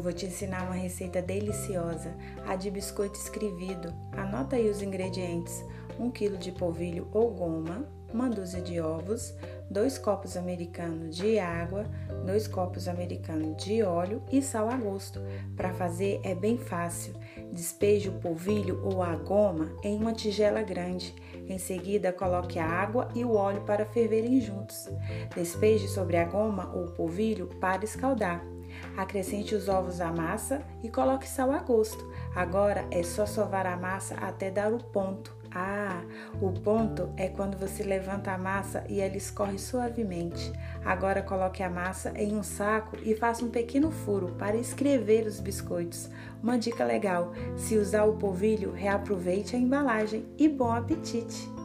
vou te ensinar uma receita deliciosa, a de biscoito escrevido. Anota aí os ingredientes: 1 kg de polvilho ou goma, uma dúzia de ovos, 2 copos americanos de água, 2 copos americanos de óleo e sal a gosto. Para fazer é bem fácil. Despeje o polvilho ou a goma em uma tigela grande. Em seguida, coloque a água e o óleo para ferverem juntos. Despeje sobre a goma ou polvilho para escaldar. Acrescente os ovos à massa e coloque sal a gosto. Agora é só sovar a massa até dar o ponto. Ah, o ponto é quando você levanta a massa e ela escorre suavemente. Agora coloque a massa em um saco e faça um pequeno furo para escrever os biscoitos. Uma dica legal: se usar o polvilho, reaproveite a embalagem e bom apetite!